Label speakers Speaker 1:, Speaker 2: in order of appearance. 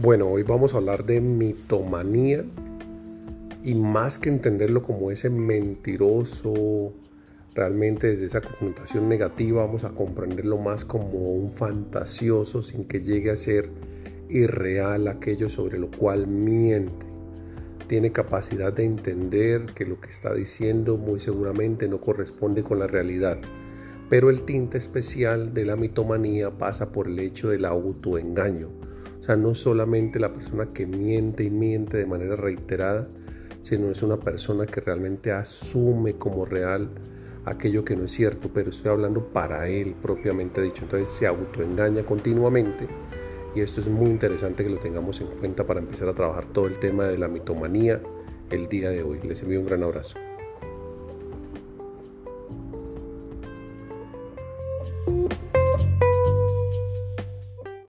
Speaker 1: Bueno, hoy vamos a hablar de mitomanía y más que entenderlo como ese mentiroso, realmente desde esa connotación negativa vamos a comprenderlo más como un fantasioso sin que llegue a ser irreal aquello sobre lo cual miente. Tiene capacidad de entender que lo que está diciendo muy seguramente no corresponde con la realidad. Pero el tinte especial de la mitomanía pasa por el hecho del autoengaño o sea, no solamente la persona que miente y miente de manera reiterada, sino es una persona que realmente asume como real aquello que no es cierto, pero estoy hablando para él propiamente dicho. Entonces se autoengaña continuamente y esto es muy interesante que lo tengamos en cuenta para empezar a trabajar todo el tema de la mitomanía el día de hoy. Les envío un gran abrazo.